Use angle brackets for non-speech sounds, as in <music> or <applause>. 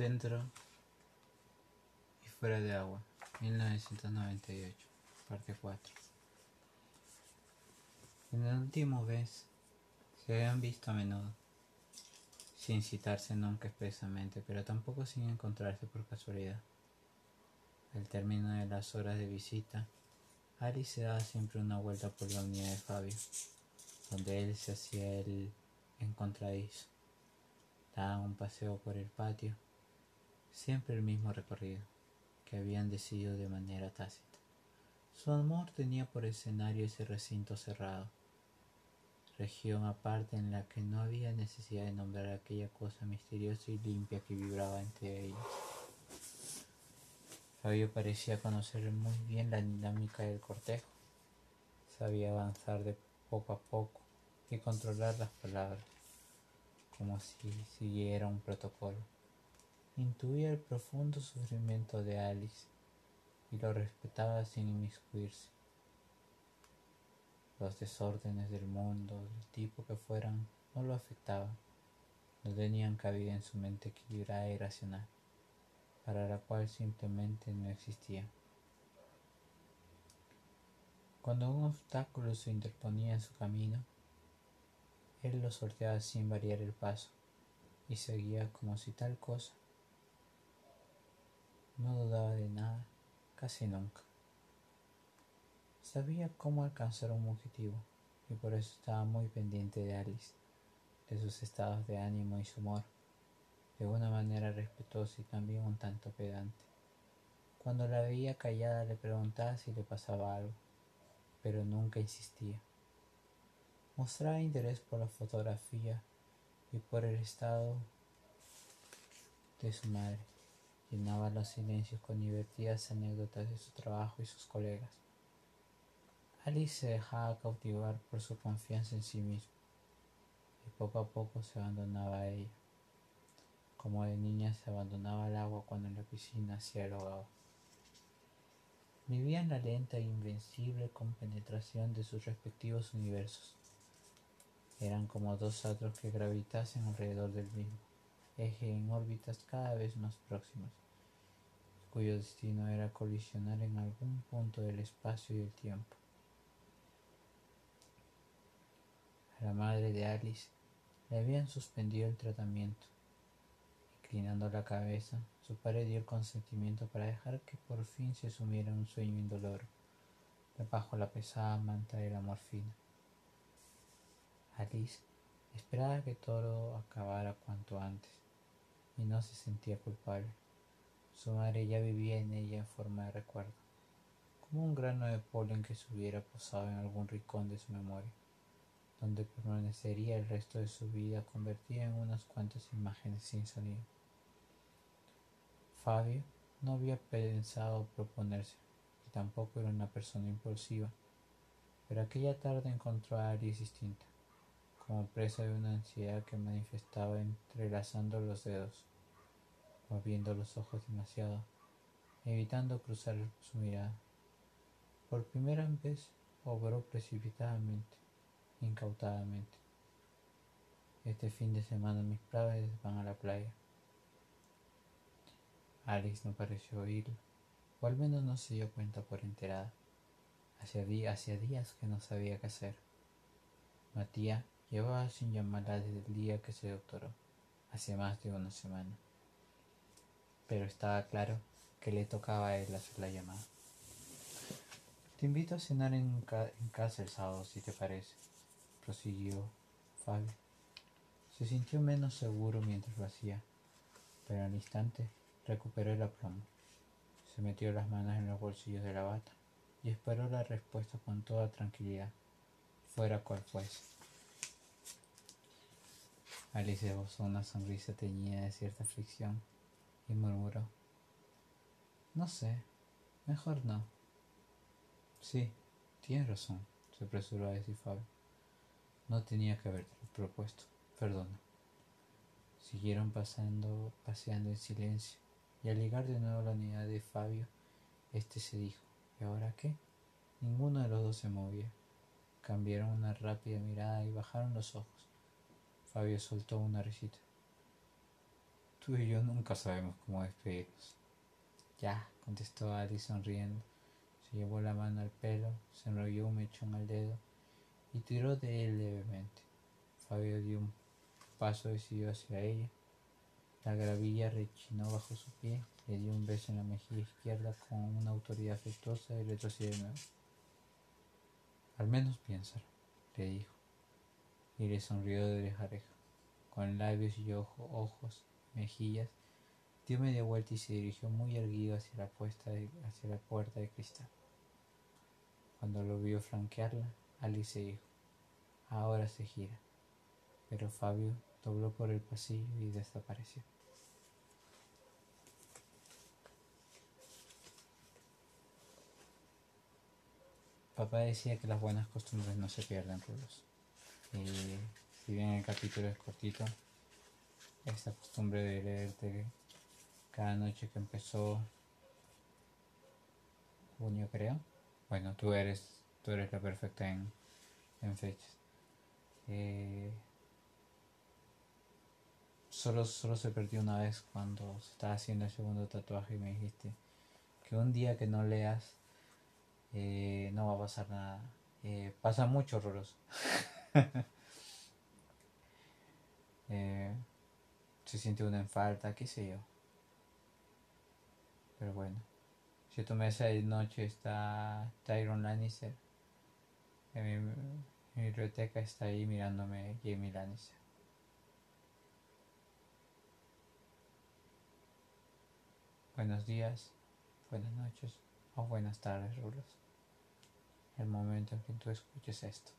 Dentro y fuera de agua, 1998, parte 4. En el último vez se habían visto a menudo, sin citarse nunca expresamente, pero tampoco sin encontrarse por casualidad. Al término de las horas de visita, Ari se daba siempre una vuelta por la unidad de Fabio, donde él se hacía el encontradizo. Daban un paseo por el patio, siempre el mismo recorrido, que habían decidido de manera tácita. Su amor tenía por escenario ese recinto cerrado, región aparte en la que no había necesidad de nombrar aquella cosa misteriosa y limpia que vibraba entre ellos. Fabio parecía conocer muy bien la dinámica del cortejo. Sabía avanzar de poco a poco y controlar las palabras, como si siguiera un protocolo. Intuía el profundo sufrimiento de Alice y lo respetaba sin inmiscuirse. Los desórdenes del mundo, del tipo que fueran, no lo afectaban, no tenían cabida en su mente equilibrada y racional para la cual simplemente no existía. Cuando un obstáculo se interponía en su camino, él lo sorteaba sin variar el paso y seguía como si tal cosa. No dudaba de nada, casi nunca. Sabía cómo alcanzar un objetivo y por eso estaba muy pendiente de Alice, de sus estados de ánimo y su humor de una manera respetuosa y también un tanto pedante. Cuando la veía callada le preguntaba si le pasaba algo, pero nunca insistía. Mostraba interés por la fotografía y por el estado de su madre. Llenaba los silencios con divertidas anécdotas de su trabajo y sus colegas. Alice se dejaba cautivar por su confianza en sí misma y poco a poco se abandonaba a ella como de niña se abandonaba al agua cuando en la piscina se ahogaba. Vivía en la lenta e invencible compenetración de sus respectivos universos. Eran como dos astros que gravitasen alrededor del mismo eje en órbitas cada vez más próximas, cuyo destino era colisionar en algún punto del espacio y el tiempo. A la madre de Alice le habían suspendido el tratamiento Inclinando la cabeza, su padre dio el consentimiento para dejar que por fin se sumiera en un sueño indoloro, bajo la pesada manta de la morfina. Alice esperaba que todo acabara cuanto antes y no se sentía culpable. Su madre ya vivía en ella en forma de recuerdo, como un grano de polen que se hubiera posado en algún rincón de su memoria, donde permanecería el resto de su vida convertida en unas cuantas imágenes sin sonido. Fabio no había pensado proponerse, y tampoco era una persona impulsiva, pero aquella tarde encontró a Alice distinta, como presa de una ansiedad que manifestaba entrelazando los dedos, moviendo los ojos demasiado, evitando cruzar su mirada. Por primera vez obró precipitadamente, incautadamente. Este fin de semana mis padres van a la playa. Alice no pareció oírlo, o al menos no se dio cuenta por enterada. Hacía, días que no sabía qué hacer. Matías llevaba sin llamarla desde el día que se doctoró, hace más de una semana. Pero estaba claro que le tocaba a él hacer la llamada. Te invito a cenar en, casa el sábado, si te parece, prosiguió Fabio. Se sintió menos seguro mientras lo hacía, pero al instante Recuperó el aplomo. Se metió las manos en los bolsillos de la bata y esperó la respuesta con toda tranquilidad, fuera cual fuese. Alice esbozó una sonrisa teñida de cierta aflicción y murmuró: No sé, mejor no. Sí, tienes razón, se apresuró a decir Fabio. No tenía que haberte propuesto, perdona. Siguieron pasando, paseando en silencio y al llegar de nuevo a la unidad de Fabio, este se dijo, ¿y ahora qué? Ninguno de los dos se movía. Cambiaron una rápida mirada y bajaron los ojos. Fabio soltó una risita. Tú y yo nunca sabemos cómo despedirnos. Ya, contestó Alice sonriendo. Se llevó la mano al pelo, se enrolló un mechón al dedo y tiró de él levemente. Fabio dio un paso decidido hacia ella. La gravilla rechinó bajo su pie, le dio un beso en la mejilla izquierda con una autoridad afectuosa y retrocedió de nuevo. Al menos piénsalo, le dijo, y le sonrió de oreja con labios y ojos, mejillas, dio media vuelta y se dirigió muy erguido hacia la, hacia la puerta de cristal. Cuando lo vio flanquearla, Alice dijo, ahora se gira, pero Fabio dobló por el pasillo y desapareció. Papá decía que las buenas costumbres no se pierden, Rulos. Si bien el capítulo es cortito, esta costumbre de leerte cada noche que empezó junio, creo. Bueno, tú eres, tú eres la perfecta en, en fechas. Eh, solo, solo se perdió una vez cuando se estaba haciendo el segundo tatuaje y me dijiste que un día que no leas eh, no va a pasar nada. Eh, pasa mucho, Roros. <laughs> <laughs> Eh, se siente uno en falta, qué sé yo. Pero bueno. Tu mesa de noche está Tyron Lannister. En mi, biblioteca está ahí mirándome Jamie Lannister. Buenos días, buenas noches o buenas tardes, Rulos el momento en que tú escuches esto.